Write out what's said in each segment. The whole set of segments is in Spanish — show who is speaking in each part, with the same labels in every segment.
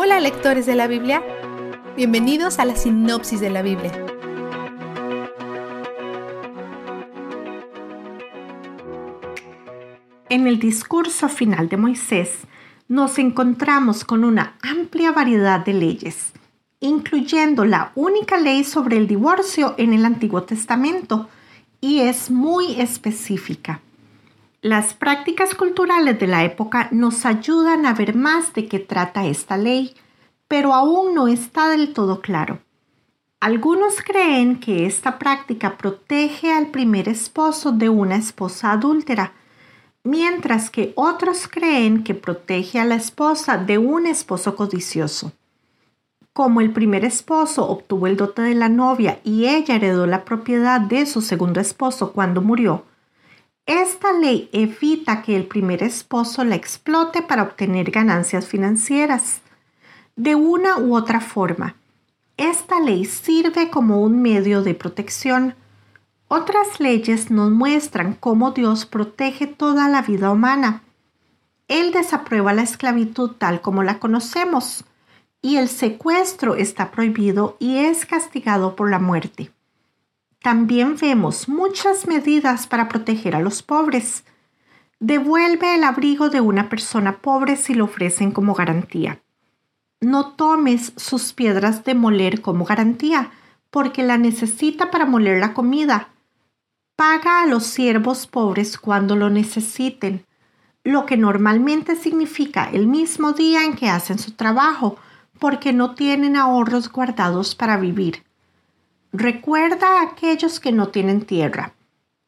Speaker 1: Hola lectores de la Biblia, bienvenidos a la sinopsis de la Biblia.
Speaker 2: En el discurso final de Moisés nos encontramos con una amplia variedad de leyes, incluyendo la única ley sobre el divorcio en el Antiguo Testamento, y es muy específica. Las prácticas culturales de la época nos ayudan a ver más de qué trata esta ley, pero aún no está del todo claro. Algunos creen que esta práctica protege al primer esposo de una esposa adúltera, mientras que otros creen que protege a la esposa de un esposo codicioso. Como el primer esposo obtuvo el dote de la novia y ella heredó la propiedad de su segundo esposo cuando murió, esta ley evita que el primer esposo la explote para obtener ganancias financieras. De una u otra forma, esta ley sirve como un medio de protección. Otras leyes nos muestran cómo Dios protege toda la vida humana. Él desaprueba la esclavitud tal como la conocemos, y el secuestro está prohibido y es castigado por la muerte. También vemos muchas medidas para proteger a los pobres. Devuelve el abrigo de una persona pobre si lo ofrecen como garantía. No tomes sus piedras de moler como garantía, porque la necesita para moler la comida. Paga a los siervos pobres cuando lo necesiten, lo que normalmente significa el mismo día en que hacen su trabajo, porque no tienen ahorros guardados para vivir. Recuerda a aquellos que no tienen tierra.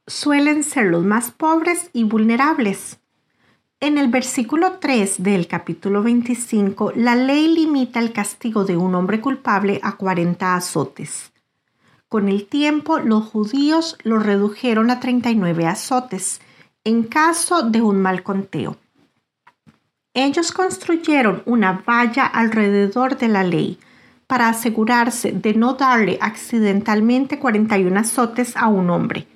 Speaker 2: Suelen ser los más pobres y vulnerables. En el versículo 3 del capítulo 25, la ley limita el castigo de un hombre culpable a 40 azotes. Con el tiempo, los judíos lo redujeron a 39 azotes, en caso de un mal conteo. Ellos construyeron una valla alrededor de la ley, para asegurarse de no darle accidentalmente 41 azotes a un hombre.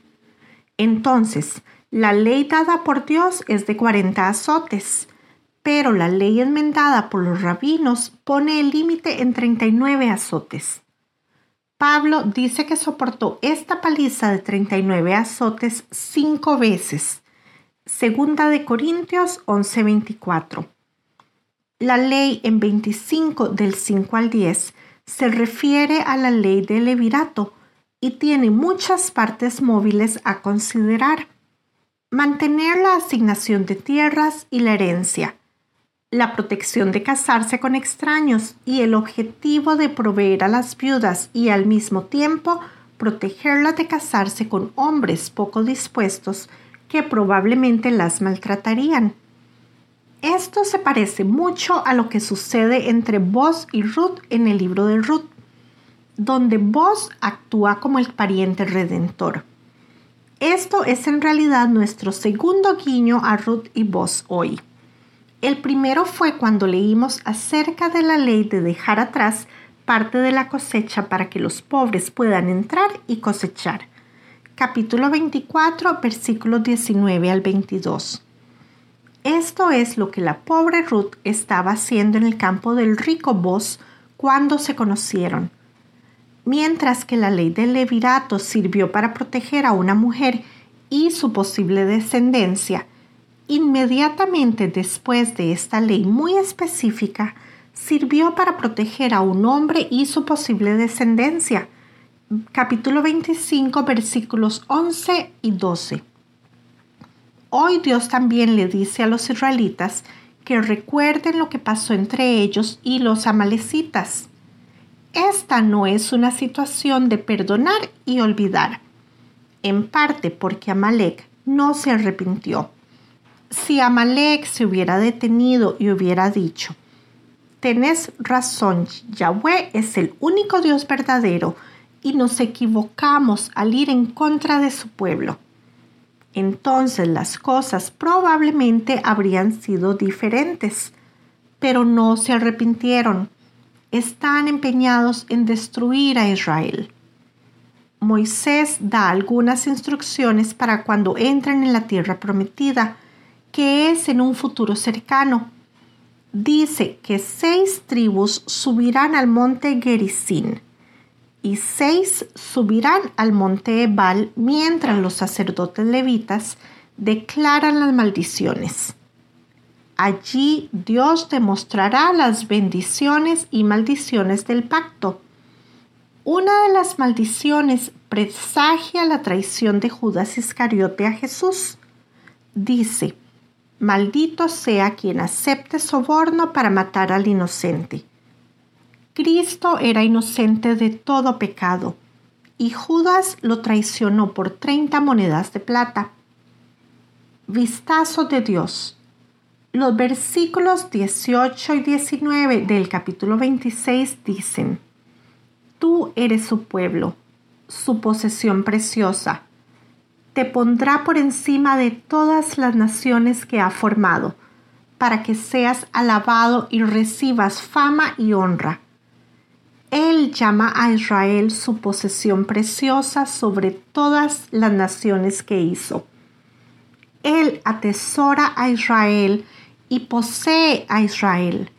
Speaker 2: Entonces, la ley dada por Dios es de 40 azotes, pero la ley enmendada por los rabinos pone el límite en 39 azotes. Pablo dice que soportó esta paliza de 39 azotes cinco veces. Segunda de Corintios 11:24. La ley en 25 del 5 al 10 se refiere a la ley del levirato y tiene muchas partes móviles a considerar. Mantener la asignación de tierras y la herencia, la protección de casarse con extraños y el objetivo de proveer a las viudas y al mismo tiempo protegerlas de casarse con hombres poco dispuestos que probablemente las maltratarían. Esto se parece mucho a lo que sucede entre Boz y Ruth en el libro de Ruth, donde Boz actúa como el pariente redentor. Esto es en realidad nuestro segundo guiño a Ruth y Boz hoy. El primero fue cuando leímos acerca de la ley de dejar atrás parte de la cosecha para que los pobres puedan entrar y cosechar. Capítulo 24, versículos 19 al 22. Esto es lo que la pobre Ruth estaba haciendo en el campo del rico Boz cuando se conocieron. Mientras que la ley del levirato sirvió para proteger a una mujer y su posible descendencia, inmediatamente después de esta ley muy específica, sirvió para proteger a un hombre y su posible descendencia. Capítulo 25 versículos 11 y 12. Hoy Dios también le dice a los israelitas que recuerden lo que pasó entre ellos y los amalecitas. Esta no es una situación de perdonar y olvidar, en parte porque Amalek no se arrepintió. Si Amalek se hubiera detenido y hubiera dicho, tenés razón, Yahweh es el único Dios verdadero y nos equivocamos al ir en contra de su pueblo entonces las cosas probablemente habrían sido diferentes, pero no se arrepintieron. Están empeñados en destruir a Israel. Moisés da algunas instrucciones para cuando entren en la tierra prometida, que es en un futuro cercano. dice que seis tribus subirán al monte Gerizim y seis subirán al monte Ebal mientras los sacerdotes levitas declaran las maldiciones. Allí Dios demostrará las bendiciones y maldiciones del pacto. Una de las maldiciones presagia la traición de Judas Iscariote a Jesús. Dice, Maldito sea quien acepte soborno para matar al inocente. Cristo era inocente de todo pecado, y Judas lo traicionó por 30 monedas de plata. Vistazo de Dios. Los versículos 18 y 19 del capítulo 26 dicen, Tú eres su pueblo, su posesión preciosa. Te pondrá por encima de todas las naciones que ha formado, para que seas alabado y recibas fama y honra. Él llama a Israel su posesión preciosa sobre todas las naciones que hizo. Él atesora a Israel y posee a Israel.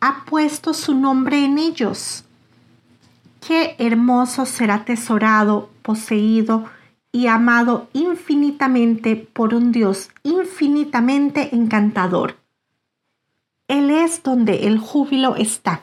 Speaker 2: Ha puesto su nombre en ellos. Qué hermoso será atesorado, poseído y amado infinitamente por un Dios infinitamente encantador. Él es donde el júbilo está.